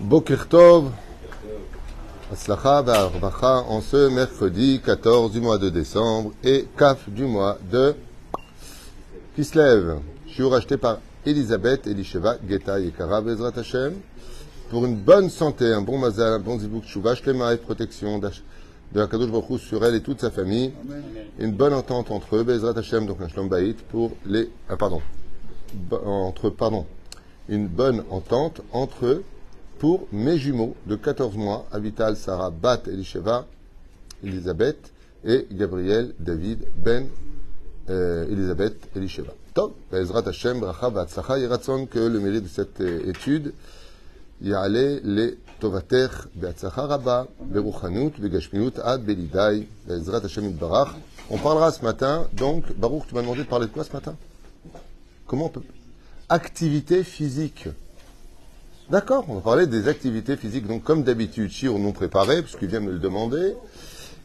Boker Tov, Aslacha Va'arvacha, en ce mercredi 14 du mois de décembre et Kaf du mois de Kislev. Shiur acheté par Elisabeth Elisheva Geta Yekara Bezrat Hashem pour une bonne santé, un bon mazal, un bon zibouk chouva, shlema et protection de la Kadosh Baruch sur elle et toute sa famille. Une bonne entente entre eux, Bezrat Hashem, donc un shlom baït pour les, ah, pardon, entre, pardon, une bonne entente entre eux pour mes jumeaux de 14 mois, Avital, Sarah, Bat, Elisheva, Elisabeth et Gabriel, David, Ben, euh, Elisabeth, Elisheva. Top, Ezrat Hashem, Bracha, Vatzlacha, Yeratzon, que le mérite de cette euh, étude, Yale, les Tovater, Beatzlacha, Rabba, Beruchanut, Begashmiut, Ad, Belidai, Ezrat Hashem, Barach. On parlera ce matin, donc, Baruch, tu m'as demandé de parler de quoi ce matin? Comment on peut. Activité physique. D'accord, on va parler des activités physiques. Donc, comme d'habitude, Chir non préparé, puisqu'il vient me le demander.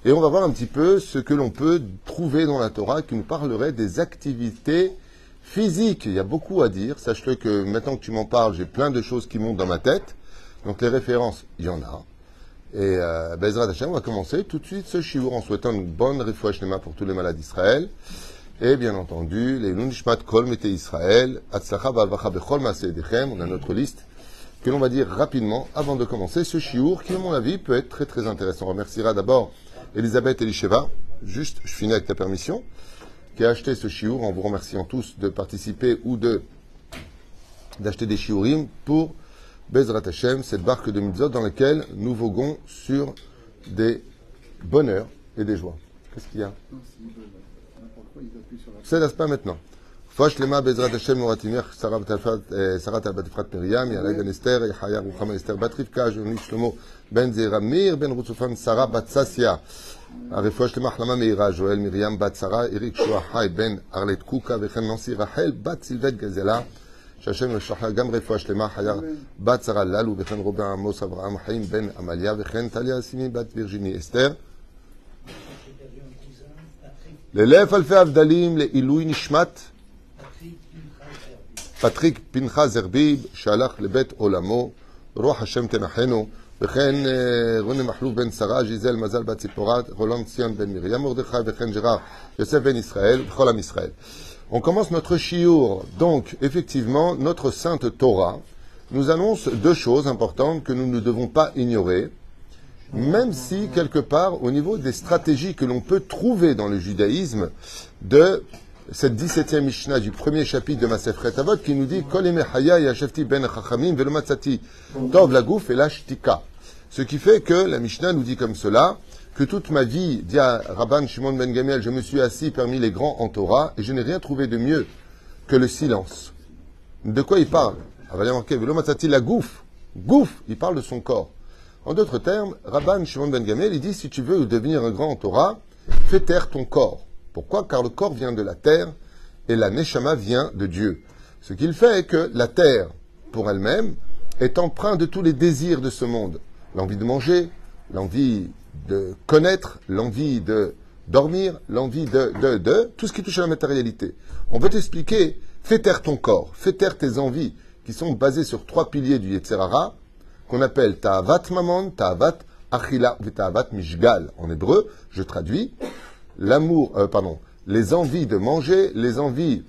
Et on va voir un petit peu ce que l'on peut trouver dans la Torah qui nous parlerait des activités physiques. Il y a beaucoup à dire. Sache-le que maintenant que tu m'en parles, j'ai plein de choses qui montent dans ma tête. Donc les références, il y en a. Et euh, Bezrat Hashem, on va commencer tout de suite ce shiur en souhaitant une bonne refouach pour tous les malades d'Israël. Et bien entendu, les Nunishmat Kol Mete Israël, Atzlacha Bechol. On a notre liste que l'on va dire rapidement avant de commencer ce shiur qui, à mon avis, peut être très très intéressant. On remerciera d'abord Elisabeth Elisheva. Juste, je finis avec ta permission qui a acheté ce shiur en vous remerciant tous de participer ou de d'acheter des shiurim pour Bezrat Hashem, cette barque de mitzvot dans laquelle nous voguons sur des bonheurs et des joies. Qu'est-ce qu'il y a? C'est pas maintenant Fosh lema Bezrat Hashem Moratimir Sarah Talbat Efrat Miriam Yalai Ben Esther Yahaya Ruchama Esther Bat Rivka Jouni Shlomo Ben Zeramir Ben Rutzufan Sarah Bat Sassia הרפואה שלמה החלמה מהירה, ז'ואל מרים בת שרה, אריק שועה חי בן ארלט קוקה וכן ננסי רחל בת סילבט גזלה, שהשם ישלחה גם רפואה שלמה, חיה בת שרה ללו וכן רובי עמוס אברהם חיים בן עמליה וכן טליה סימי בת וירג'יני אסתר. לאלף אלפי הבדלים לעילוי נשמת פטריק פנחס זרביב שהלך לבית עולמו, רוח השם תנחנו, וכן אה, רוני מחלוף בן שרה, ז'יזל מזל בת ציפורה, רולנד ציון בן מרים מרדכי, וכן ג'רר יוסף בן ישראל, וכל עם ישראל. On commence notre chiour. Donc, effectivement, notre sainte Torah nous annonce deux choses importantes que nous ne devons pas ignorer, même si, quelque part, au niveau des stratégies que l'on peut trouver dans le judaïsme, de cette 17e Mishnah du premier chapitre de Masefret Avot qui nous dit Kol eme haya yashefti ben chachamim velo matzati tov lagouf et shtika. Ce qui fait que la Mishnah nous dit comme cela que toute ma vie, dit à Rabban Shimon ben Gamiel, je me suis assis parmi les grands en Torah et je n'ai rien trouvé de mieux que le silence. De quoi il parle? Ah, matzati la gouf. Gouf, il parle de son corps. En d'autres termes, Rabban Shimon ben Gamel, il dit si tu veux devenir un grand en Torah, fais taire ton corps. Pourquoi Car le corps vient de la terre et la neshama vient de Dieu. Ce qu'il fait est que la terre, pour elle-même, est empreinte de tous les désirs de ce monde. L'envie de manger, l'envie de connaître, l'envie de dormir, l'envie de, tout ce qui touche à la matérialité. On veut t'expliquer, fais taire ton corps, fais taire tes envies, qui sont basées sur trois piliers du Yetzerara, qu'on appelle Ta'avat Mamon, Ta'avat Achila Ta'avat Mishgal. En hébreu, je traduis, l'amour, euh, pardon, les envies de manger, les envies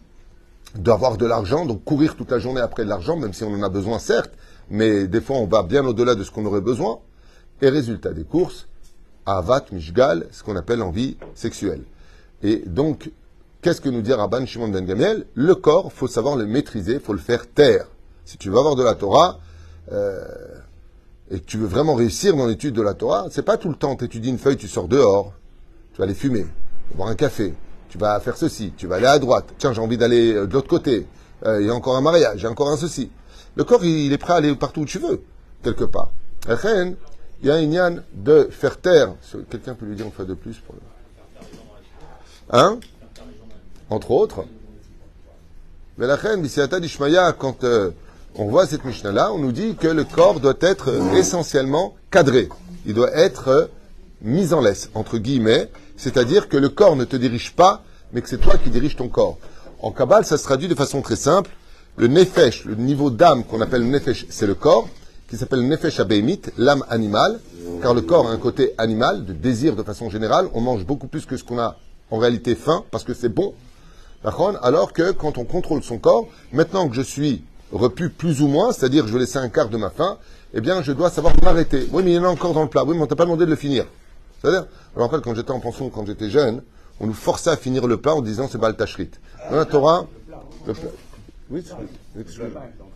d'avoir de l'argent, donc courir toute la journée après de l'argent, même si on en a besoin, certes, mais des fois on va bien au-delà de ce qu'on aurait besoin. Et résultat des courses, Avat Mishgal, ce qu'on appelle l'envie sexuelle. Et donc, qu'est-ce que nous dit Rabban Shimon Ben Gamiel Le corps, faut savoir le maîtriser, faut le faire taire. Si tu veux avoir de la Torah, euh, et que tu veux vraiment réussir dans l'étude de la Torah, c'est pas tout le temps, tu étudies une feuille, tu sors dehors, tu vas aller fumer, boire un café, tu vas faire ceci, tu vas aller à droite, tiens, j'ai envie d'aller euh, de l'autre côté, Euh, il y a encore un mariage, il y a encore un ceci. Le corps, il, est prêt à aller partout où tu veux, quelque part. Il y a un yann de faire taire, quelqu'un peut lui dire une fois de plus pour le... Hein? Entre autres. Mais la reine, d'Ishmaya, quand euh, on voit cette Mishnah-là, on nous dit que le corps doit être essentiellement cadré. Il doit être mis en laisse, entre guillemets. C'est-à-dire que le corps ne te dirige pas, mais que c'est toi qui diriges ton corps. En Kabbale, ça se traduit de façon très simple. Le nefesh, le niveau d'âme qu'on appelle le nefesh, c'est le corps. qui s'appelle Nefesh Abehemit, l'âme animale, car le corps a un côté animal, de désir de façon générale. On mange beaucoup plus que ce qu'on a en réalité faim, parce que c'est bon. Alors que quand on contrôle son corps, maintenant que je suis repu plus ou moins, c'est-à-dire que je vais laisser un quart de ma faim, eh bien, je dois savoir m'arrêter. Oui, mais il y en a encore dans le plat. Oui, mais on t'a pas demandé de le finir. C'est-à-dire, je rappelle quand j'étais en pension, quand j'étais jeune, on nous forçait à finir le plat en disant c'est Baal Tachrit. Dans la Torah, le plat.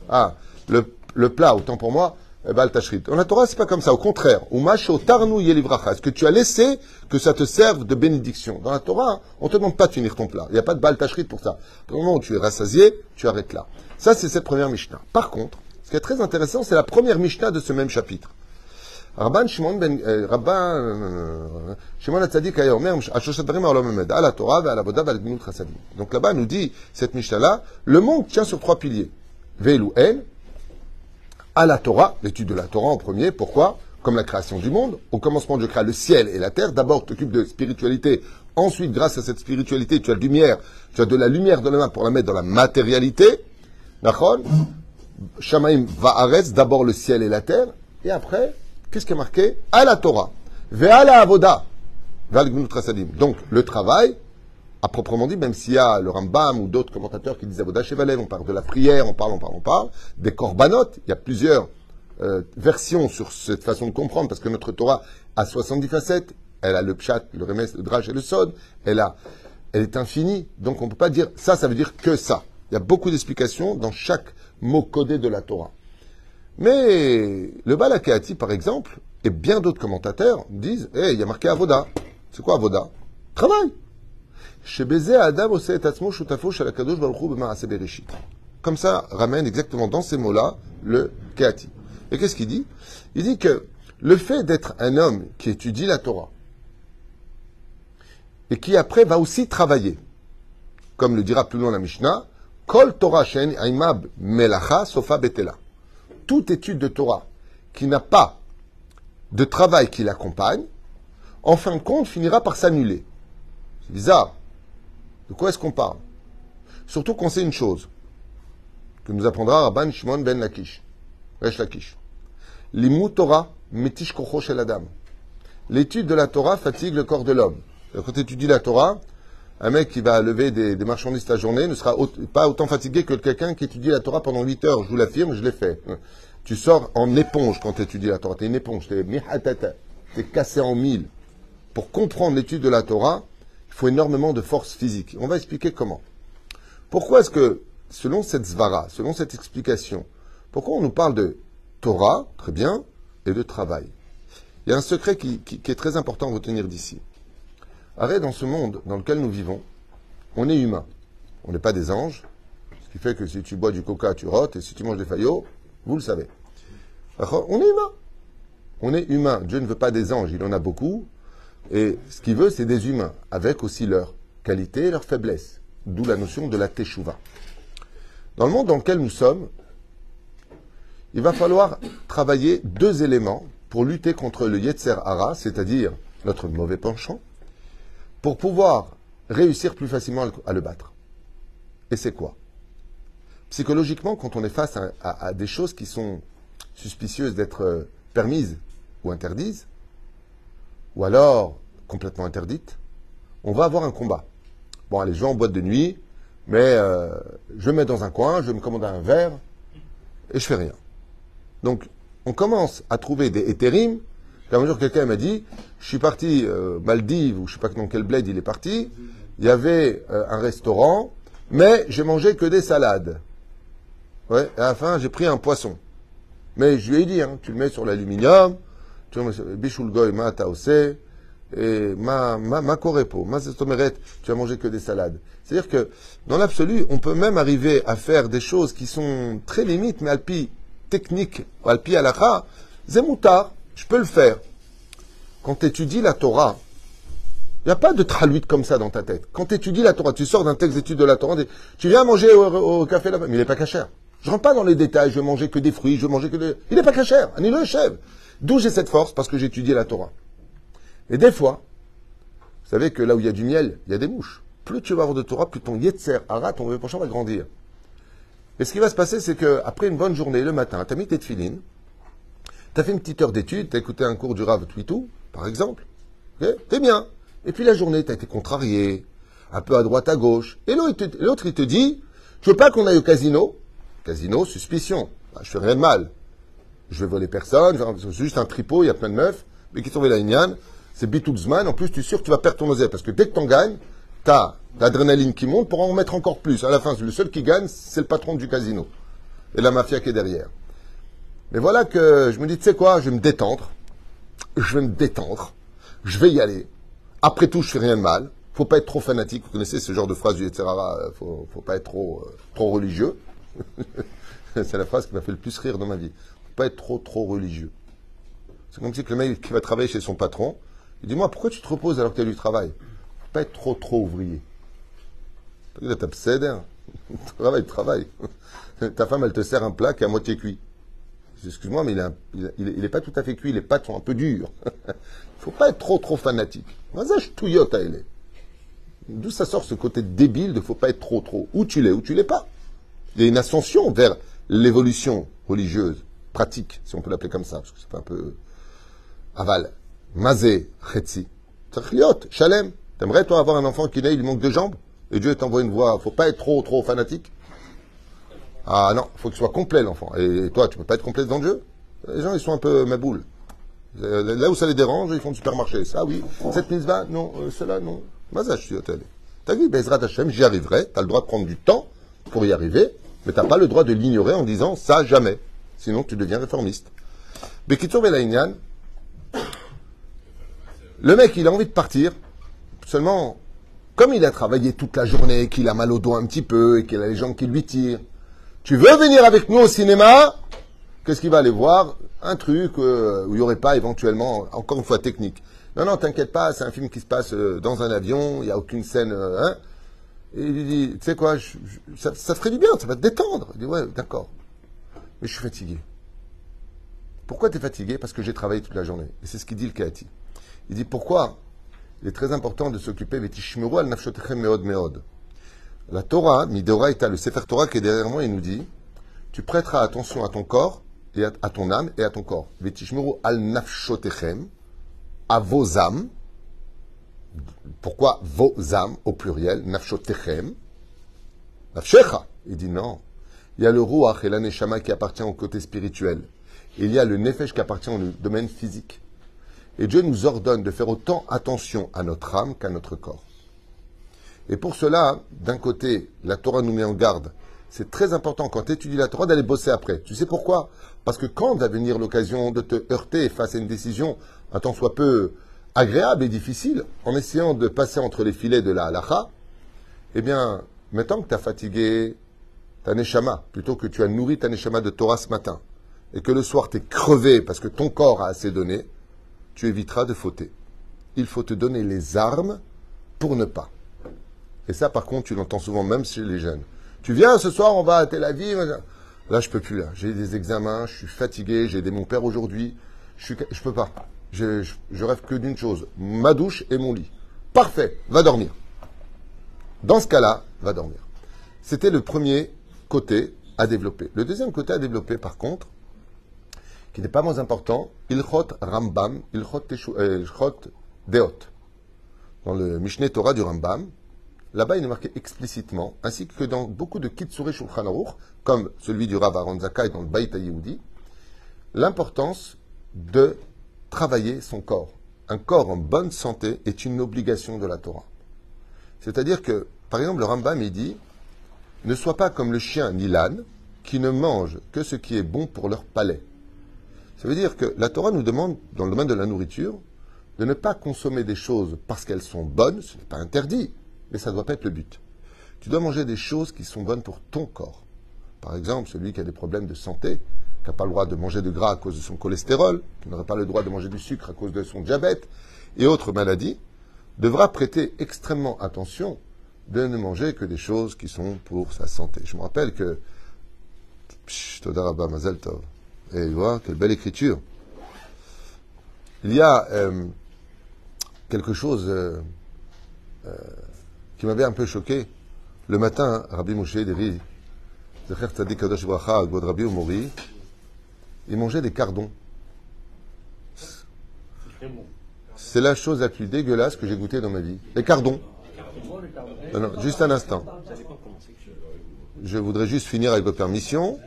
Ah, le, le plat, autant pour moi, Baal Tachrit. Dans la Torah, c'est pas comme ça. Au contraire, ou macho tarnou yelivracha. Est-ce que tu as laissé que ça te serve de bénédiction? Dans la Torah, on te demande pas de finir ton plat. Il n'y a pas de Baal Tachrit pour ça. Au moment où tu es rassasié, tu arrêtes là. Ça, c'est cette première Mishnah. Par contre, ce qui est très intéressant, c'est la première Mishnah de ce même chapitre. La la la. Donc là-bas, nous dit, cette Mishnah-là, le monde tient sur trois piliers. Ve'elu El, à la Torah, l'étude de la Torah en premier, pourquoi? Comme la création du monde, au commencement, je crée le ciel et la terre. D'abord, tu t'occupes de spiritualité. Ensuite, grâce à cette spiritualité, tu as de lumière, tu as de la lumière de la main pour la mettre dans la matérialité. Shamaim Va'aretz, d'abord le ciel et la terre. Et après, qu'est-ce qui est marqué À la Torah. Ve'ala avoda. Donc, le travail, à proprement dit, même s'il y a le Rambam ou d'autres commentateurs qui disent Avodah Shevalev, on parle de la prière, on parle, on parle, on parle, des corbanotes, il y a plusieurs euh, versions sur cette façon de comprendre, parce que notre Torah a 70 facettes, elle a le pshat, le remes, le drach et le sod, elle, a, elle est infinie, donc on ne peut pas dire ça, ça veut dire que ça. Il y a beaucoup d'explications dans chaque mot codé de la Torah. Mais le Balakeati, par exemple, et bien d'autres commentateurs disent, eh, il y a marqué Avoda. C'est quoi Avoda? Travail. Comme ça, ramène exactement dans ces mots-là le Keati. Et qu'est-ce qu'il dit? Il dit que le fait d'être un homme qui étudie la Torah et qui après va aussi travailler, comme le dira plus loin la Mishnah, Kol Torah Shen Aimab Melacha Sofa Betela. Toute étude de Torah qui n'a pas de travail qui l'accompagne, en fin de compte, finira par s'annuler. C'est bizarre. De quoi est-ce qu'on parle? Surtout qu'on sait une chose, que nous apprendra Rabban Shimon ben Lakish, Resh Lakish. Torah metish kocho adam. L'étude de la Torah fatigue le corps de l'homme. Quand tu étudies la Torah, un mec qui va lever des, marchandises ta journée ne sera pas autant fatigué que quelqu'un qui étudie la Torah pendant 8 heures. Je vous l'affirme, je l'ai fait. Tu sors en éponge quand tu étudies la Torah. Tu es une éponge. Tu es, cassé en mille. Pour comprendre l'étude de la Torah, il faut énormément de force physique. On va expliquer comment. Pourquoi est-ce que, selon cette zvara, selon cette explication, pourquoi on nous parle de Torah, très bien, et de travail? Il y a un secret qui, est très important à retenir d'ici. Arrête, dans ce monde dans lequel nous vivons, on est humain. On n'est pas des anges, ce qui fait que si tu bois du coca, tu rotes, et si tu manges des faillots, vous le savez. On est humain. On est humain. Dieu ne veut pas des anges, il en a beaucoup, et ce qu'il veut, c'est des humains, avec aussi leurs qualités et leurs faiblesses. D'où la notion de la teshuva. Dans le monde dans lequel nous sommes, il va falloir travailler deux éléments pour lutter contre le Yetzer Hara, c'est-à-dire notre mauvais penchant, pour pouvoir réussir plus facilement à le battre. Et c'est quoi? Psychologiquement, quand on est face à, des choses qui sont suspicieuses d'être euh, permises ou interdites, ou alors complètement interdite, on va avoir un combat. Bon, allez, je vais en boîte de nuit, mais euh, je me mets dans un coin, je me commande un verre, et je fais rien. Donc, on commence à trouver des éthérimes. Un jour, quelqu'un m'a dit, je suis parti euh, Maldives, ou je sais pas dans quel bled il est parti, il y avait euh, un restaurant, mais j'ai mangé que des salades. Ouais, et à la fin, j'ai pris un poisson. Mais je lui ai dit, hein, tu le mets sur l'aluminium, Bishulgoy ma taose, et ma, ma, ma korepo, ma tu as mangé que des salades. C'est-à-dire que, dans l'absolu, on peut même arriver à faire des choses qui sont très limites, mais alpi technique, alpi alakha, zemoutar, je peux le faire. Quand tu étudies la Torah, il n'y a pas de traluite comme ça dans ta tête. Quand tu étudies la Torah, tu sors d'un texte d'étude de la Torah, tu viens manger au, café là-bas, mais il n'est pas cachère. Je rentre pas dans les détails, je vais manger que des fruits, je vais manger que des... Il n'est pas cachère, un le chef. D'où j'ai cette force? Parce que j'ai étudié la Torah. Et des fois, vous savez que là où il y a du miel, il y a des mouches. Plus tu vas avoir de Torah, plus ton yetzer, hara, ton mauvais penchant va grandir. Et ce qui va se passer, c'est que après une bonne journée, le matin, tu as mis tes tefilines, Tu as fait une petite heure d'étude, tu as écouté un cours du Rav Twitou, par exemple. Ok T'es bien. Et puis la journée, tu as été contrarié, un peu à droite, à gauche. Et l'autre, il te dit, je veux pas qu'on aille au casino. Casino, suspicion. Bah, je fais rien de mal. Je vais voler personne, c'est juste un tripot, il y a plein de meufs. Mais qui trouve la Ignan, c'est Bitouzman. En plus, tu es sûr que tu vas perdre ton oseille. Parce que dès que tu en gagnes, tu as l'adrénaline qui monte pour en mettre encore plus. À la fin, le seul qui gagne, c'est le patron du casino. Et la mafia qui est derrière. Mais voilà que je me dis, tu sais quoi, je vais me détendre. Je vais me détendre. Je vais y aller. Après tout, je fais rien de mal. Faut pas être trop fanatique. Vous connaissez ce genre de phrase du etc. Faut, faut pas être trop, euh, trop religieux. c'est la phrase qui m'a fait le plus rire dans ma vie. Faut pas être trop, trop religieux. C'est comme si le mec qui va travailler chez son patron, il dit, moi, pourquoi tu te reposes alors que tu as du travail? Faut pas être trop, trop ouvrier. T'as Travail, travail. Ta femme, elle te sert un plat qui est à moitié cuit. Excuse-moi, mais il n'est pas tout à fait cuit, les pâtes sont un peu dures. Il faut pas être trop, trop fanatique. D'où ça sort ce côté débile de faut pas être trop, trop. Où tu l'es, où tu l'es pas? Il y a une ascension vers l'évolution religieuse, pratique, si on peut l'appeler comme ça, parce que c'est un peu aval. Mazé, chetzi. Shalem. T'aimerais, toi, avoir un enfant qui naît, il manque de jambes? Et Dieu t'envoie une voix. Faut pas être trop, trop fanatique. Ah non, faut qu'il soit complet, l'enfant. Et toi, tu peux pas être complet devant Dieu? Les gens, ils sont un peu ma boule. Euh, là où ça les dérange, ils font du supermarché. Ça, oui. Cette mitzvah, non. Euh, cela, non. Je suis T'as vu, Bezrat Hashem, j'y arriverai. T'as le droit de prendre du temps pour y arriver. Mais t'as pas le droit de l'ignorer en disant ça jamais. Sinon, tu deviens réformiste. Bekitsur Belaïnian, le mec, il a envie de partir. Seulement, comme il a travaillé toute la journée, qu'il a mal au dos un petit peu et qu'il a les gens qui lui tirent, tu veux venir avec nous au cinéma Qu'est-ce qu'il va aller voir? Un truc euh, où il n'y aurait pas éventuellement, encore une fois, technique. Non, non, t'inquiète pas, c'est un film qui se passe euh, dans un avion, il n'y a aucune scène. Euh, hein et il lui dit, tu sais quoi, ça, ferait du bien, ça va te détendre. Il dit, ouais, d'accord. Mais je suis fatigué. Pourquoi tu es fatigué? Parce que j'ai travaillé toute la journée. Et c'est ce qu'il dit le Kaati. Il dit pourquoi? Il est très important de s'occuper al meod meod. La Torah, Midoraita, le Sefer Torah qui est derrière moi, il nous dit tu prêteras attention à ton corps et à, ton âme et à ton corps. Vetishmeru al nafshotechem, à vos âmes. Pourquoi vos âmes au pluriel? Nafshotechem. Nafshecha. Il dit non. Il y a le Ruach et l'Aneshama qui appartient au côté spirituel. il y a le Nefesh qui appartient au domaine physique. Et Dieu nous ordonne de faire autant attention à notre âme qu'à notre corps. Et pour cela, d'un côté, la Torah nous met en garde. C'est très important quand tu étudies la Torah d'aller bosser après. Tu sais pourquoi? Parce que quand va venir l'occasion de te heurter face à une décision un temps soit peu agréable et difficile, en essayant de passer entre les filets de la halacha, eh bien, maintenant que tu as fatigué ta neshama, plutôt que tu as nourri ta neshama de Torah ce matin, et que le soir tu es crevé parce que ton corps a assez donné, tu éviteras de fauter. Il faut te donner les armes pour ne pas. Et ça, par contre, tu l'entends souvent même chez les jeunes. Tu viens ce soir, on va à Tel Aviv. Là, je peux plus. Là, j'ai des examens, je suis fatigué, j'ai aidé mon père aujourd'hui. Je ne peux pas. Je, rêve que d'une chose ma douche et mon lit. Parfait. Va dormir. Dans ce cas-là, va dormir. C'était le premier côté à développer. Le deuxième côté à développer, par contre, qui n'est pas moins important, Ilchot Rambam, Ilchot, euh, Deot. Dans le Mishneh Torah du Rambam, là-bas il est marqué explicitement, ainsi que dans beaucoup de Kitsure Shulchan Aruch, comme celui du Rav Aaron Zakai dans le Beit Yehoudi, l'importance de travailler son corps. Un corps en bonne santé est une obligation de la Torah. C'est-à-dire que, par exemple, le Rambam, il dit Ne sois pas comme le chien ni l'âne, qui ne mangent que ce qui est bon pour leur palais. Ça veut dire que la Torah nous demande, dans le domaine de la nourriture, de ne pas consommer des choses parce qu'elles sont bonnes, ce n'est pas interdit, mais ça ne doit pas être le but. Tu dois manger des choses qui sont bonnes pour ton corps. Par exemple, celui qui a des problèmes de santé, qui n'a pas le droit de manger de gras à cause de son cholestérol, qui n'aurait pas le droit de manger du sucre à cause de son diabète et autres maladies, devra prêter extrêmement attention de ne manger que des choses qui sont pour sa santé. Je me rappelle que... Psh, Mazel Tov. Et vois, quelle belle écriture. Il y a euh, quelque chose euh, euh, qui m'avait un peu choqué. Le matin, Rabbi Moshe Devi, il mangeait des cardons. C'est la chose la plus dégueulasse que j'ai goûtée dans ma vie. Les cardons. Non, non, juste un instant. Je voudrais juste finir avec votre permission.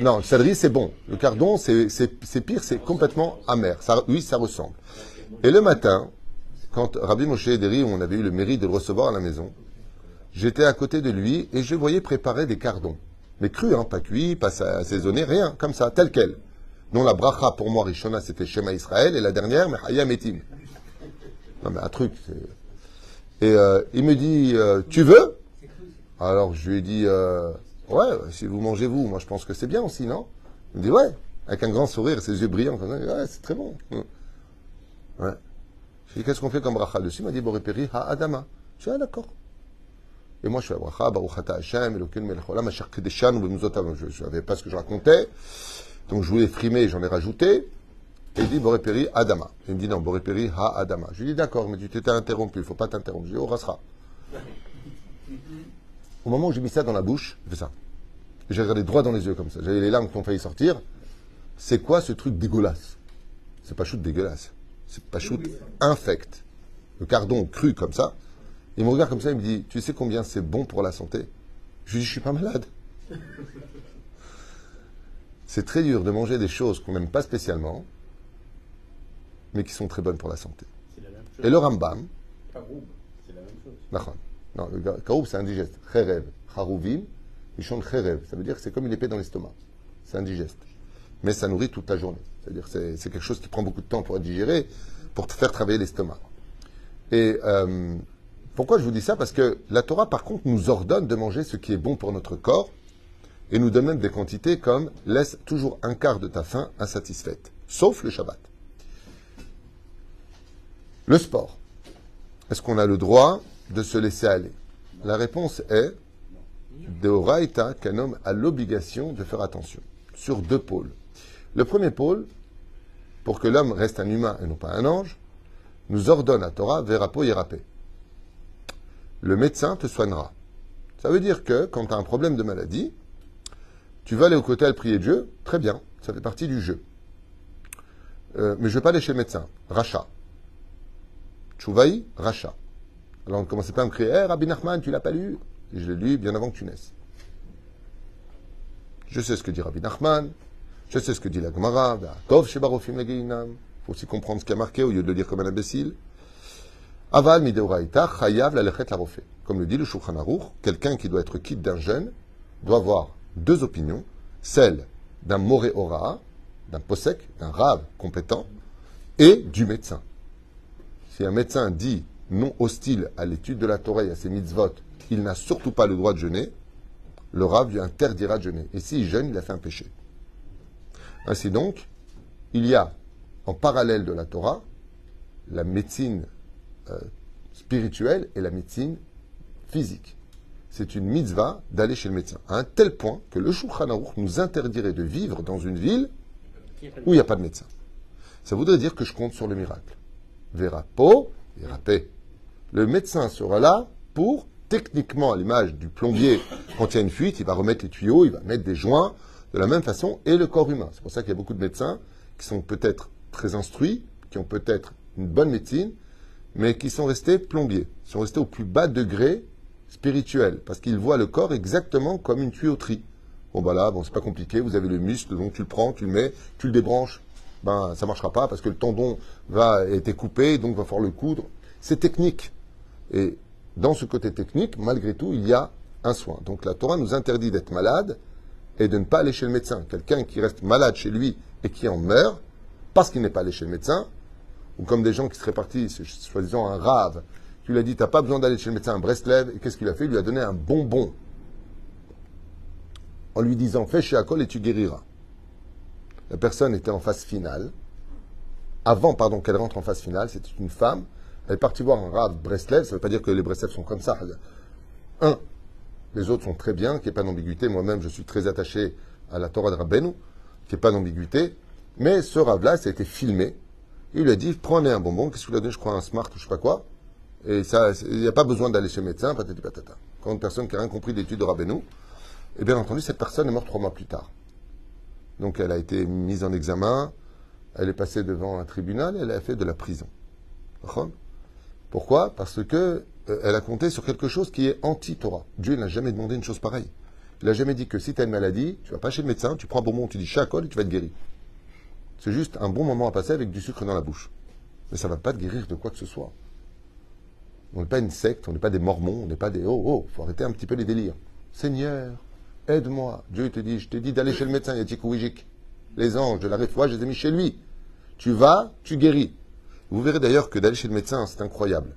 Non, le céleri, c'est bon. Le cardon, c'est pire, c'est complètement amer. Oui, ça ressemble. Et le matin, quand Rabbi Moshe Ederi, on avait eu le mérite de le recevoir à la maison, j'étais à côté de lui et je voyais préparer des cardons. Mais crus, hein, pas cuits, pas assaisonnés, rien, comme ça, tel quel. Non, la bracha, pour moi, Rishona, c'était Shema Israël, et la dernière, Mechaya Metim. Non, mais un truc. Et euh, il me dit, euh, tu veux? Alors, je lui ai dit, euh, ouais, si vous mangez vous, moi je pense que c'est bien aussi, non? Il me dit, ouais, avec un grand sourire, ses yeux brillants, c'est très bon. Je lui ai dit, qu'est-ce qu'on fait comme bracha dessus? Il m'a dit, Boréperi, ha Adama. Je dit, ah, d'accord. Et moi, je fais la bracha, Baruch Hashem, Elokim Melech Olam, Asher Kedeshan, je ne savais pas ce que je racontais. Donc je voulais frimer, j'en ai rajouté. Et il dit Boréperi Adama. Il me dit non, Boréperi Ha Adama. Je lui dis d'accord, mais tu t'étais interrompu, il ne faut pas t'interrompre. Je lui dis, oh, rasera. Au moment où j'ai mis ça dans la bouche, il fait ça. J'ai regardé droit dans les yeux comme ça. J'avais les larmes qui ont failli sortir. C'est quoi ce truc dégueulasse? C'est pas shoot dégueulasse. C'est pas shoot infect. Le cardon cru comme ça. Il me regarde comme ça, il me dit Tu sais combien c'est bon pour la santé? Je lui dis Je suis pas malade. C'est très dur de manger des choses qu'on n'aime pas spécialement, mais qui sont très bonnes pour la santé. Et le Rambam. c'est la même chose. Non, le karoub, c'est indigeste. Cherev, charouvim, chante cherev. Ça veut dire que c'est comme une épée dans l'estomac. C'est indigeste. Mais ça nourrit toute la journée. C'est-à-dire c'est quelque chose qui prend beaucoup de temps pour digéré, pour te faire travailler l'estomac. Et euh, pourquoi je vous dis ça? Parce que la Torah, par contre, nous ordonne de manger ce qui est bon pour notre corps et nous donne même des quantités comme laisse toujours un quart de ta faim insatisfaite, sauf le Shabbat. Le sport. Est-ce qu'on a le droit de se laisser aller? La réponse est Deoraita, qu'un homme a l'obligation de faire attention sur deux pôles. Le premier pôle, pour que l'homme reste un humain et non pas un ange, nous ordonne à Torah Verapo Yerapé. Le médecin te soignera. Ça veut dire que quand tu as un problème de maladie, tu vas aller au cotel prier Dieu, très bien, ça fait partie du jeu. Euh, mais je ne vais pas aller chez le médecin. Racha. Chouvaï, Racha. Alors ne commençait pas à me crier Hé, Rabbi Nachman, tu l'as pas lu? Je l'ai lu bien avant que tu naisses. Je sais ce que dit Rabbi Nachman, je sais ce que dit la Gemara, Tov Shebarofim Il faut aussi comprendre ce qui a marqué au lieu de le dire comme un imbécile. Aval chayav la lechet la Comme le dit le Shulchan Aruch, quelqu'un qui doit être quitte d'un jeune doit voir deux opinions, celle d'un moré ora, d'un posek, d'un rave compétent, et du médecin. Si un médecin dit non hostile à l'étude de la Torah et à ses mitzvot, il n'a surtout pas le droit de jeûner, le rave lui interdira de jeûner. Et s'il jeûne, il a fait un péché. Ainsi donc, il y a en parallèle de la Torah la médecine euh, spirituelle et la médecine physique c'est une mitzvah d'aller chez le médecin. À un tel point que le Shulchan Aruch nous interdirait de vivre dans une ville où il n'y a pas de médecin. Ça voudrait dire que je compte sur le miracle. Verra po. Le médecin sera là pour, techniquement, à l'image du plombier, quand il y a une fuite, il va remettre les tuyaux, il va mettre des joints, de la même façon, et le corps humain. C'est pour ça qu'il y a beaucoup de médecins qui sont peut-être très instruits, qui ont peut-être une bonne médecine, mais qui sont restés plombiers, sont restés au plus bas degré spirituel, parce qu'il voit le corps exactement comme une tuyauterie. Bon, bah là, bon, c'est pas compliqué, vous avez le muscle, donc tu le prends, tu le mets, tu le débranches. Ben, ça marchera pas parce que le tendon va être coupé, donc va falloir le coudre. C'est technique. Et dans ce côté technique, malgré tout, il y a un soin. Donc la Torah nous interdit d'être malade et de ne pas aller chez le médecin. Quelqu'un qui reste malade chez lui et qui en meurt parce qu'il n'est pas allé chez le médecin, ou comme des gens qui seraient partis, soi-disant un rave, tu lui as dit, tu n'as pas besoin d'aller chez le médecin à Breslev. Et qu'est-ce qu'il a fait? Il lui a donné un bonbon. En lui disant, fais chez Akol et tu guériras. La personne était en phase finale. Avant, pardon, qu'elle rentre en phase finale, c'était une femme. Elle est partie voir un Rav Breslev. Ça ne veut pas dire que les Breslev sont comme ça. Un, les autres sont très bien, qu'il n'y ait pas d'ambiguïté. Moi-même, je suis très attaché à la Torah de Rabbeinu, qu'il n'y ait pas d'ambiguïté. Mais ce Rav-là, ça a été filmé. Il lui a dit, prenez un bonbon. Qu'est-ce qu'il a donné? Je crois un smart ou je sais pas quoi. Et ça, il n'y a pas besoin d'aller chez le médecin, patati patata. Quand une personne qui n'a rien compris d'études de Rabbeinu, et bien entendu, cette personne est morte trois mois plus tard. Donc elle a été mise en examen, elle est passée devant un tribunal et elle a fait de la prison. Pourquoi? Parce que elle a compté sur quelque chose qui est anti-Torah. Dieu n'a jamais demandé une chose pareille. Il n'a jamais dit que si tu as une maladie, tu vas pas chez le médecin, tu prends un bonbon, tu dis chacol et tu vas être guéri. C'est juste un bon moment à passer avec du sucre dans la bouche. Mais ça ne va pas te guérir de quoi que ce soit. On n'est pas une secte, on n'est pas des mormons, on n'est pas des oh oh, faut arrêter un petit peu les délires. Seigneur, aide-moi. Dieu te dit, je t'ai dit d'aller chez le médecin, il y a Les anges de la réfoua, je les ai mis chez lui. Tu vas, tu guéris. Vous verrez d'ailleurs que d'aller chez le médecin, c'est incroyable.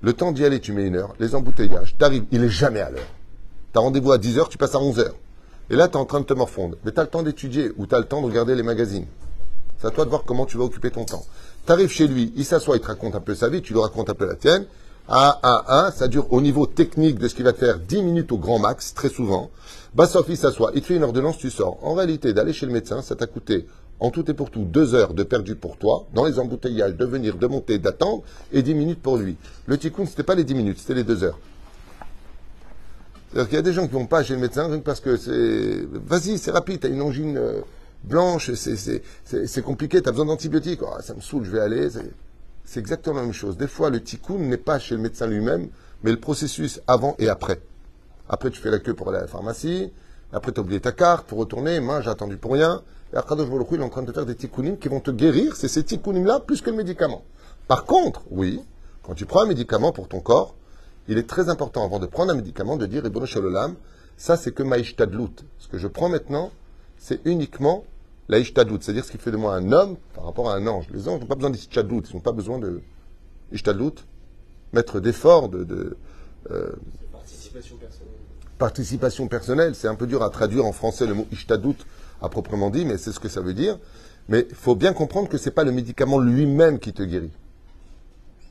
Le temps d'y aller, tu mets une heure. Les embouteillages, t'arrives, il est jamais à l'heure. T'as rendez-vous à 10 heures, tu passes à 11 heures. Et là, tu es en train de te morfondre. Mais tu as le temps d'étudier ou tu as le temps de regarder les magazines. C'est à toi de voir comment tu vas occuper ton temps. Tu arrives chez lui, il s'assoit, il te raconte un peu sa vie, tu lui racontes un peu la tienne. A, A, A, ça dure au niveau technique de ce qu'il va te faire 10 minutes au grand max, très souvent. Bassoff, il s'assoit, il te fait une ordonnance, tu sors. En réalité, d'aller chez le médecin, ça t'a coûté en tout et pour tout deux heures de perdu pour toi, dans les embouteillages, de venir, de monter, d'attendre, et dix minutes pour lui. Le tikkun, c'était pas les dix minutes, c'était les deux heures. C'est-à-dire qu'il y a des gens qui vont pas chez le médecin parce que c'est, vas-y, c'est rapide, t'as une angine euh, blanche, c'est compliqué, t'as besoin d'antibiotiques, ah, ça me saoule, je vais aller. C'est exactement la même chose. Des fois, le tikkun n'est pas chez le médecin lui-même, mais le processus avant et après. Après, tu fais la queue pour aller à la pharmacie, après, tu as oublié ta carte pour retourner, moi, j'ai attendu pour rien. Et Akadosh Baruch il est en train de te faire des tikkunim qui vont te guérir. C'est ces tikkunim-là plus que le médicament. Par contre, oui, quand tu prends un médicament pour ton corps, il est très important, avant de prendre un médicament, de dire, Ibn Shalolam, ça c'est que maïshtadlout. Ce que je prends maintenant, c'est uniquement la c'est-à-dire ce qui fait de moi un homme par rapport à un ange. Les anges n'ont pas besoin d'ishtadlout, ils n'ont pas besoin de ishtadlout, mettre d'efforts, de... de euh, participation personnelle. Participation personnelle, c'est un peu dur à traduire en français le mot ishtadlout à proprement dit, mais c'est ce que ça veut dire. Mais il faut bien comprendre que ce n'est pas le médicament lui-même qui te guérit.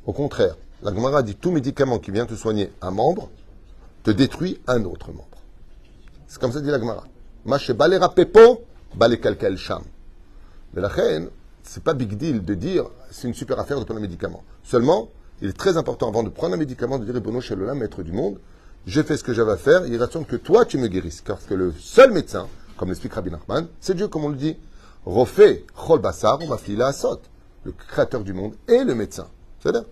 Au contraire, la Gemara dit tout médicament qui vient te soigner un membre te détruit un autre membre. C'est comme ça dit la Gemara. Mais la reine, c'est pas big deal de dire c'est une super affaire de prendre un médicament. Seulement, il est très important avant de prendre un médicament de dire Bono Shelola, maître du monde, j'ai fait ce que j'avais à faire, il raconte que toi tu me guérisses. Parce que le seul médecin comme l'explique Rabbi Nachman, c'est Dieu, comme on le dit. Refait Chol Bassar, on à Sot, le créateur du monde et le médecin. C'est à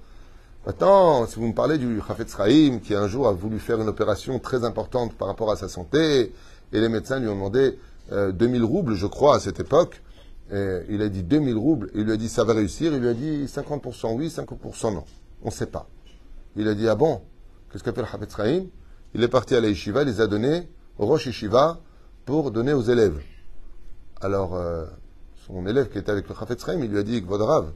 Maintenant, si vous me parlez du Chafetz Sraïm, qui un jour a voulu faire une opération très importante par rapport à sa santé, et les médecins lui ont demandé 2000 euh, roubles, je crois, à cette époque, et il a dit 2000 roubles, il lui a dit ça va réussir, il lui a dit 50% oui, 50% non. On ne sait pas. Il a dit, ah bon, qu'est-ce qu'a fait le Il est parti à la Yeshiva, il les a donnés au Rosh Yeshiva, pour donner aux élèves. Alors, euh, son élève qui était avec le Chafetz il lui a dit, Vodrav,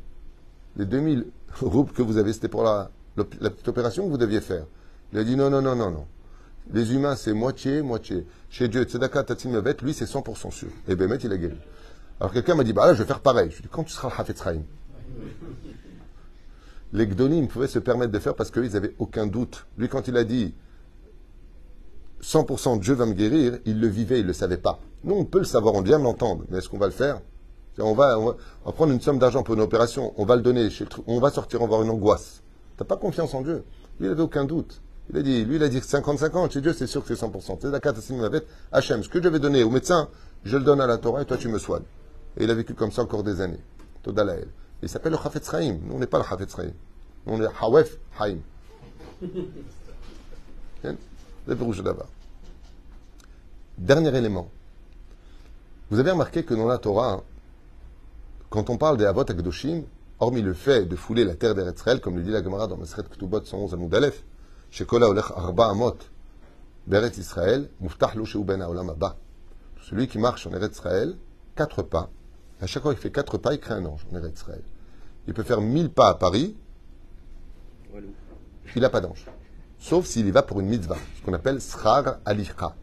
les 2000 roubles que vous avez, c'était pour la, petite opération que vous deviez faire. Il a dit, non, non, non, non, non. Les humains, c'est moitié, moitié. Chez Dieu, Tzedaka, Tatim, lui, c'est 100% sûr. Et Bémet, il a guéri. Alors quelqu'un m'a dit, bah là, je vais faire pareil. Je lui ai dit, quand tu seras le Chafetz Les Gdonim pouvaient se permettre de faire parce qu'ils n'avaient aucun doute. Lui, quand il a dit, 100% Dieu va me guérir, il le vivait, il ne le savait pas. Nous, on peut le savoir, on vient l'entendre, mais est-ce qu'on va le faire? On va, on va, prendre une somme d'argent pour une opération, on va le donner, on va sortir, on va avoir une angoisse. Tu n'as pas confiance en Dieu. Lui, il n'avait aucun doute. Il a dit, lui, il a dit 50-50, chez Dieu, c'est sûr que c'est 100%. C'est la carte Hachem, ce que je vais donner au médecin, je le donne à la Torah et toi, tu me soignes. Et il a vécu comme ça encore des années. Il s'appelle le Chafetz Chaim. Nous, on n'est pas le Chafetz Chaim. On est Hawef Haim. Dernier élément. Vous avez remarqué que dans la Torah, quand on parle des Avot Akdoshim, hormis le fait de fouler la terre d'Eretzrel, comme le dit la Gemara dans Masret Ktubot 111 Amoud Aleph, Shekola Olech Arba Amot, Beret Israël, Muftah Lo Ben Haolam Abba. Celui qui marche en Eretz Israël, quatre pas, à chaque fois qu'il fait quatre pas, il crée un ange en Eretz Israël. Il peut faire mille pas à Paris, il n'a pas d'ange. Sauf s'il y va pour une mitzvah, ce qu'on appelle Srar Alicha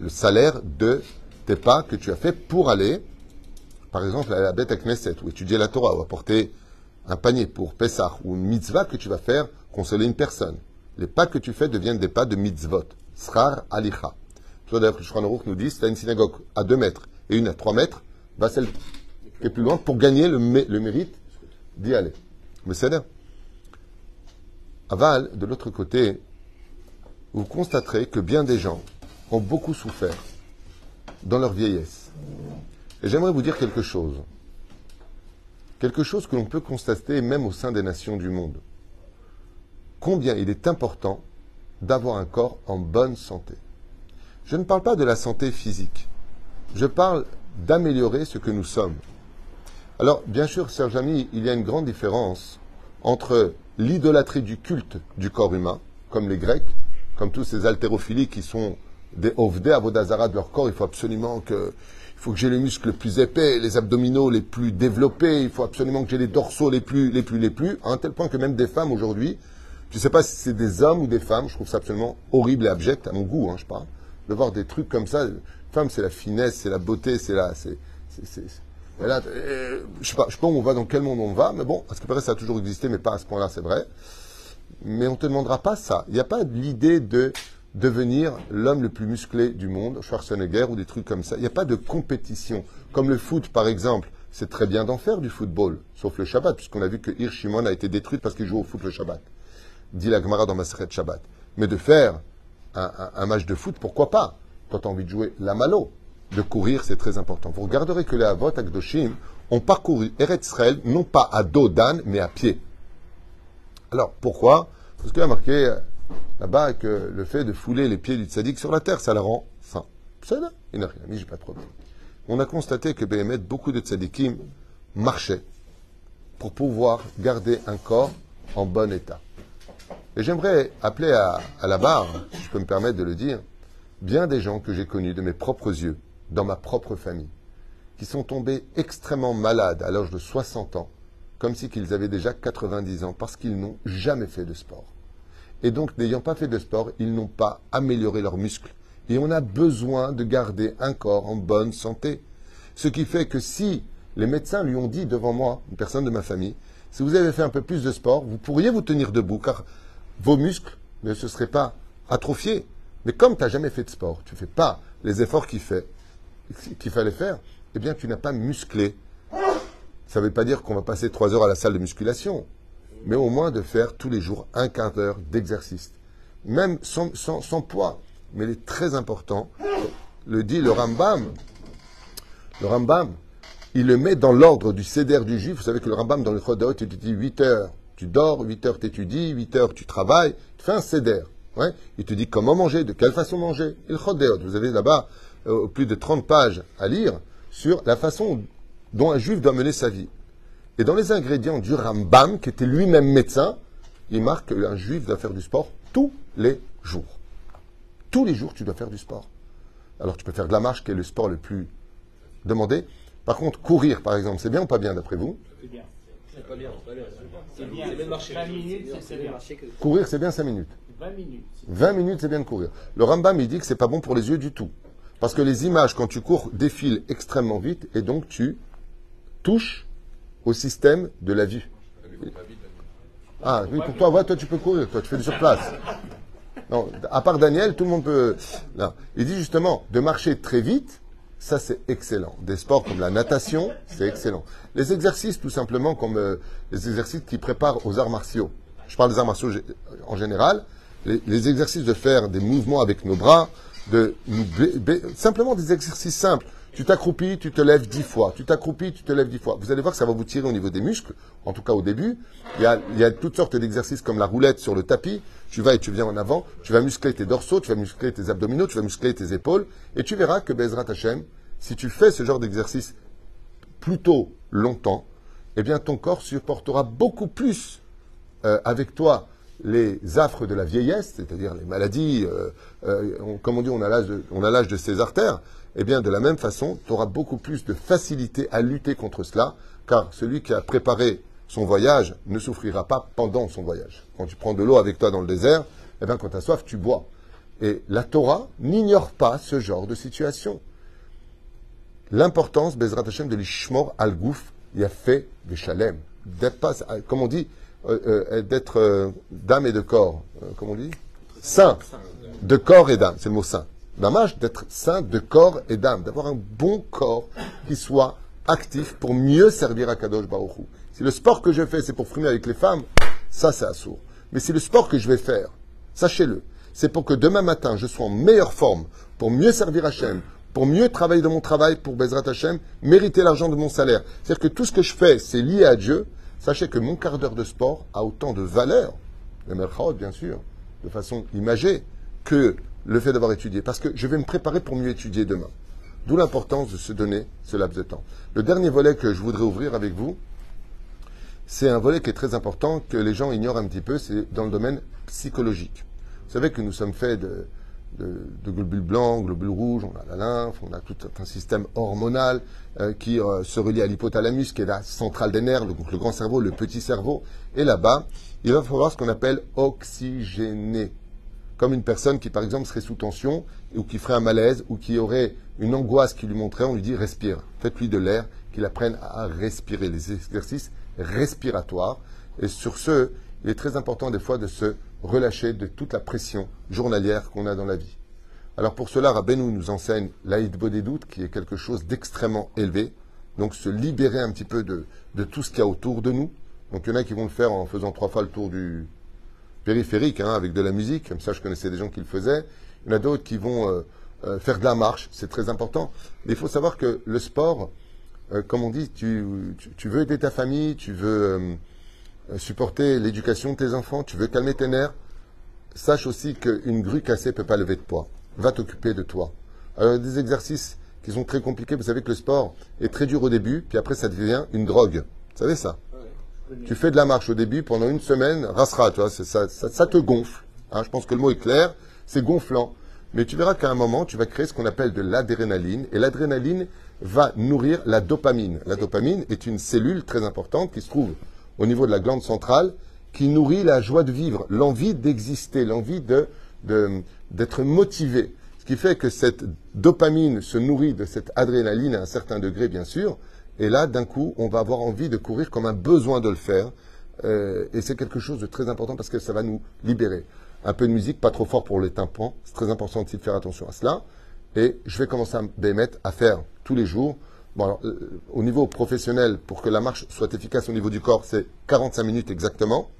le salaire de tes pas que tu as fait pour aller, par exemple, à la bête à Knesset, ou étudier la Torah, ou apporter un panier pour Pessah, ou une mitzvah que tu vas faire, consoler une personne. Les pas que tu fais deviennent des pas de mitzvot. Srar alicha. Tu vois d'ailleurs que le nous dit, si tu as une synagogue à 2 mètres et une à 3 mètres, va celle qui est plus loin pour gagner le, le mérite d'y aller. Mais c'est là. Aval, de l'autre côté, vous constaterez que bien des gens ont beaucoup souffert dans leur vieillesse. Et j'aimerais vous dire quelque chose. quelque chose que l'on peut constater même au sein des nations du monde. Combien il est important d'avoir un corps en bonne santé. Je ne parle pas de la santé physique. Je parle d'améliorer ce que nous sommes. Alors, bien sûr, Serge Ami, il y a une grande différence entre l'idolâtrie du culte du corps humain, comme les Grecs, comme tous ces haltérophilies qui sont des ovdé avodazara de leur corps. Il faut absolument que, il faut que j'ai les muscles les plus épais, les abdominaux les plus développés. Il faut absolument que j'ai les dorsaux les plus, les plus, les plus, à un tel point que même des femmes aujourd'hui, je ne sais pas si c'est des hommes ou des femmes, je trouve ça absolument horrible et abject à mon goût, hein, je parle, de voir des trucs comme ça. Femme, c'est la finesse, c'est la beauté, c'est la, c'est, et là, euh, je sais pas, je sais pas où on va, dans quel monde on va, mais bon, à ce que paraît, ça a toujours existé, mais pas à ce point-là, c'est vrai. Mais on ne te demandera pas ça. Il n'y a pas l'idée de devenir l'homme le plus musclé du monde, Schwarzenegger ou des trucs comme ça. Il n'y a pas de compétition. Comme le foot, par exemple, c'est très bien d'en faire du football, sauf le Shabbat, puisqu'on a vu que Hirschimon a été détruite parce qu'il joue au foot le Shabbat. Dit la Gemara dans Maseret Shabbat. Mais de faire un, match de foot, pourquoi pas? Quand tu as envie de jouer la malo, de courir, c'est très important. Vous regarderez que les Avot Akdoshim ont parcouru Eretz Israël, non pas à dos d'âne, mais à pied. Alors, pourquoi? Parce qu'il a marqué euh, là-bas que le fait de fouler les pieds du tzaddik sur la terre, ça la rend sain. Là, il n'a rien mis, j'ai pas de problème. On a constaté que Béhémet, beaucoup de tzaddikim marchaient pour pouvoir garder un corps en bon état. Et j'aimerais appeler à, à la barre, si je peux me permettre de le dire, bien des gens que j'ai connus de mes propres yeux, dans ma propre famille, qui sont tombés extrêmement malades à l'âge de 60 ans, comme si qu'ils avaient déjà 90 ans, parce qu'ils n'ont jamais fait de sport. Et donc, n'ayant pas fait de sport, ils n'ont pas amélioré leurs muscles. Et on a besoin de garder un corps en bonne santé. Ce qui fait que si les médecins lui ont dit devant moi, une personne de ma famille, si vous avez fait un peu plus de sport, vous pourriez vous tenir debout, car vos muscles ne se seraient pas atrophiés. Mais comme tu n'as jamais fait de sport, tu ne fais pas les efforts qu'il fallait faire, eh bien, tu n'as pas musclé. Ça ne veut pas dire qu'on va passer trois heures à la salle de musculation, mais au moins de faire tous les jours un quart d'heure d'exercice. Même sans, poids. Mais il est très important, le dit le Rambam, le Rambam, il le met dans l'ordre du céder du juif. Vous savez que le Rambam, dans le Chodot, il dit 8 heures tu dors, 8 heures tu étudies, 8 heures tu travailles, tu fais un céder. Ouais? Il te dit comment manger, de quelle façon manger. Il chodéot. Vous avez là-bas euh, plus de 30 pages à lire sur la façon dont un juif doit mener sa vie. Et dans les ingrédients du Rambam, qui était lui-même médecin, il marque qu'un juif doit faire du sport tous les jours. Tous les jours, tu dois faire du sport. Alors tu peux faire de la marche, qui est le sport le plus demandé. Par contre, courir, par exemple, c'est bien ou pas bien d'après vous? C'est bien. C'est pas bien, c'est bien. C'est bien. 20 minutes, c'est bien. Courir, c'est bien 5 minutes. 20 minutes. 20 minutes, c'est bien de courir. Le Rambam, il dit que c'est pas bon pour les yeux du tout. Parce que les images, quand tu cours, défilent extrêmement vite et donc tu touches au système de la vue. Ah oui, pour toi, toi tu peux courir, toi tu fais du surplace. Non, à part Daniel, tout le monde peut. Il dit justement de marcher très vite ça, c'est excellent. Des sports comme la natation, c'est excellent. Les exercices, tout simplement, comme euh, les exercices qui préparent aux arts martiaux. Je parle des arts martiaux en général. Les, exercices de faire des mouvements avec nos bras, de simplement des exercices simples. Tu t'accroupis, tu te lèves dix fois. Tu t'accroupis, tu te lèves dix fois. Vous allez voir que ça va vous tirer au niveau des muscles, en tout cas au début. Il y a, il y a toutes sortes d'exercices comme la roulette sur le tapis. Tu vas et tu viens en avant. Tu vas muscler tes dorsaux, tu vas muscler tes abdominaux, tu vas muscler tes épaules. Et tu verras que Bezrat Hashem, si tu fais ce genre d'exercice plutôt longtemps, eh bien ton corps supportera beaucoup plus euh, avec toi les affres de la vieillesse, c'est-à-dire les maladies, euh, euh, comme on dit, on a l'âge de, on de ses artères, eh bien de la même façon, tu auras beaucoup plus de facilité à lutter contre cela, car celui qui a préparé son voyage ne souffrira pas pendant son voyage. Quand tu prends de l'eau avec toi dans le désert, eh bien quand tu as soif, tu bois. Et la Torah n'ignore pas ce genre de situation l'importance, Bezrat Hashem, de l'ishmor al gouf yafé veshalem. Comme on dit, euh, euh, d'être euh, d'âme et de corps. comme on dit Saint. De corps et d'âme. C'est le mot saint. Dommage d'être saint de corps et d'âme. D'avoir un bon corps qui soit actif pour mieux servir à Kadosh Baruch Si le sport que je fais, c'est pour frimer avec les femmes, ça, c'est assourd. Mais si le sport que je vais faire, sachez-le, c'est pour que demain matin, je sois en meilleure forme, pour mieux servir Hachem, pour mieux travailler dans mon travail, pour Bezrat Hashem, mériter l'argent de mon salaire. C'est-à-dire que tout ce que je fais, c'est lié à Dieu. Sachez que mon quart d'heure de sport a autant de valeur, le Merchaot, bien sûr, de façon imagée, que le fait d'avoir étudié. Parce que je vais me préparer pour mieux étudier demain. D'où l'importance de se donner ce laps de temps. Le dernier volet que je voudrais ouvrir avec vous, c'est un volet qui est très important, que les gens ignorent un petit peu, c'est dans le domaine psychologique. Vous savez que nous sommes faits de, globules blancs, globules rouges, on a la lymphe, on a tout un système hormonal euh, qui euh, se relie à l'hypothalamus, qui est la centrale des nerfs, le grand cerveau, le petit cerveau. Et là-bas, il va falloir ce qu'on appelle oxygéner. Comme une personne qui, par exemple, serait sous tension, ou qui ferait un malaise, ou qui aurait une angoisse qui lui montrait, on lui dit respire. Faites-lui de l'air, qu'il apprenne à respirer. Les exercices respiratoires. Et sur ce, il est très important des fois de se relâcher de toute la pression journalière qu'on a dans la vie. Alors pour cela, Rabbeinu nous enseigne l'Aïd doutes qui est quelque chose d'extrêmement élevé. Donc se libérer un petit peu de, tout ce qu'il y a autour de nous. Donc il y en a qui vont le faire en faisant trois fois le tour du périphérique, hein, avec de la musique. Comme ça, je connaissais des gens qui le faisaient. Il y en a d'autres qui vont euh, euh, faire de la marche, c'est très important. Mais il faut savoir que le sport, euh, comme on dit, tu, veux aider ta famille, tu veux supporter l'éducation de tes enfants, tu veux calmer tes nerfs. Sache aussi qu'une grue cassée ne peut pas lever de poids. Va t'occuper de toi. Alors, a des exercices qui sont très compliqués. Vous savez que le sport est très dur au début, puis après, ça devient une drogue. Vous savez ça? Tu fais de la marche au début pendant une semaine, rasera, tu vois, ça, ça, te gonfle. Hein. je pense que le mot est clair. C'est gonflant. Mais tu verras qu'à un moment, tu vas créer ce qu'on appelle de l'adrénaline. Et l'adrénaline va nourrir la dopamine. La dopamine est une cellule très importante qui se trouve au niveau de la glande centrale, qui nourrit la joie de vivre, l'envie d'exister, l'envie de, d'être motivé. Ce qui fait que cette dopamine se nourrit de cette adrénaline à un certain degré, bien sûr. Et là, d'un coup, on va avoir envie de courir comme un besoin de le faire. Euh, et c'est quelque chose de très important parce que ça va nous libérer un peu de musique, pas trop fort pour les tympans. C'est très important aussi de faire attention à cela. Et je vais commencer à à faire tous les jours. Bon, alors, euh, au niveau professionnel, pour que la marche soit efficace au niveau du corps, c'est 45 minutes exactement.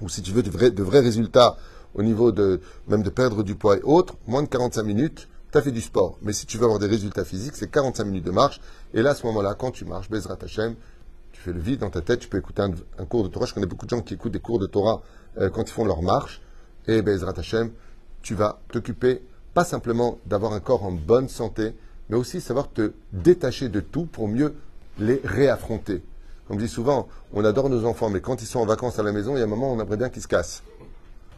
Ou si tu veux de vrais, résultats au niveau de même de perdre du poids et autres, moins de 45 minutes, tu as fait du sport. Mais si tu veux avoir des résultats physiques, c'est 45 minutes de marche. Et là, à ce moment-là, quand tu marches, Bezrat Hashem, tu fais le vide dans ta tête, tu peux écouter un, cours de Torah. Je connais beaucoup de gens qui écoutent des cours de Torah euh, quand ils font leur marche. Et Bezrat Hashem, tu vas t'occuper pas simplement d'avoir un corps en bonne santé, mais aussi savoir te détacher de tout pour mieux les réaffronter. Comme je dis souvent, on adore nos enfants, mais quand ils sont en vacances à la maison, il y a un moment où on aimerait bien qu'ils se cassent.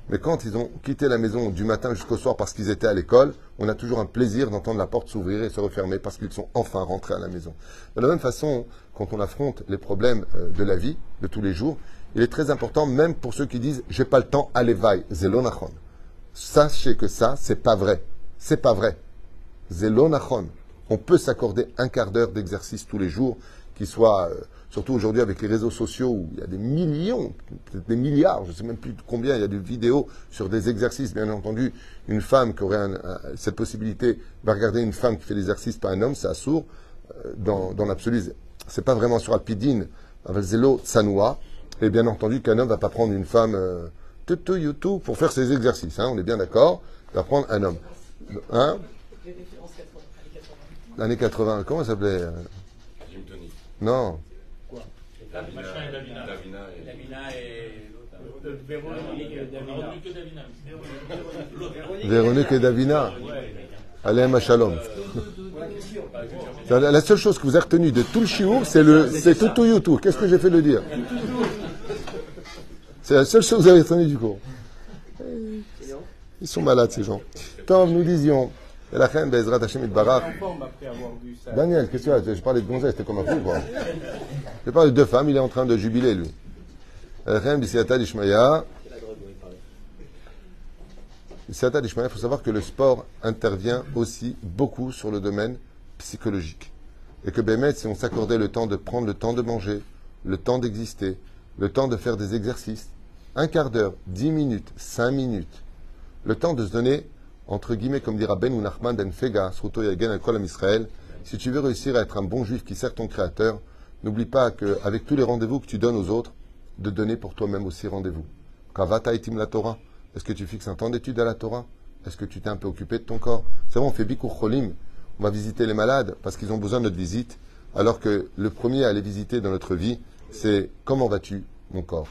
Mais quand ils ont quitté la maison du matin jusqu'au soir parce qu'ils étaient à l'école, on a toujours un plaisir d'entendre la porte s'ouvrir et se refermer parce qu'ils sont enfin rentrés à la maison. De la même façon, quand on affronte les problèmes euh, de la vie, de tous les jours, il est très important, même pour ceux qui disent j'ai pas le temps, allez vaille, zelonachon. Sachez que ça, c'est pas vrai. C'est pas vrai. Zelonachon. On peut s'accorder un quart d'heure d'exercice tous les jours, qui soit, euh, surtout aujourd'hui avec les réseaux sociaux où il y a des millions, peut-être des milliards, je ne sais même plus combien, il y a des vidéos sur des exercices. Bien entendu, une femme qui aurait cette possibilité va regarder une femme qui fait l'exercice, pas un homme, c'est assourd. Euh, dans, dans l'absolu, c'est pas vraiment sur Alpidine, avec Zelo Tsanoua. Et bien entendu qu'un homme ne va pas prendre une femme euh, tout pour faire ses exercices. Hein, on est bien d'accord. Il va prendre un homme. Hein? L'année 80, comment ça s'appelait euh? Jim Tony. Non. Quoi? Davina et Davina. Davina et Véronique et Davina. Allez, Shalom. La seule chose que vous avez retenue de tout le chiour, c'est le, c'est tout YouTube. Qu'est-ce que j'ai fait de dire? C'est la seule chose que vous avez retenue du cours. Ils sont malades, ces gens. Tant nous disions, la reine Bezrat Hashem. Daniel, qu'est-ce que tu as? Je parlais de gonzesse, c'était comme un fou, quoi. Je parle de deux femmes, il est en train de jubiler, lui. La reine il faut savoir que le sport intervient aussi beaucoup sur le domaine psychologique. Et que Bémet, si on s'accordait le temps de prendre le temps de manger, le temps d'exister, le temps de faire des exercices, un quart d'heure, dix minutes, cinq minutes, le temps de se donner, entre guillemets, comme dira Ben ou Nachman den Fega, Yagen Israël, si tu veux réussir à être un bon juif qui sert ton Créateur, n'oublie pas qu'avec tous les rendez-vous que tu donnes aux autres, de donner pour toi-même aussi rendez-vous. Kavata itim la Torah. Est-ce que tu fixes un temps d'étude à la Torah? Est-ce que tu t'es un peu occupé de ton corps? C'est vrai, on fait bikur cholim. On va visiter les malades parce qu'ils ont besoin de notre visite, alors que le premier à les visiter dans notre vie, c'est comment vas-tu, mon corps?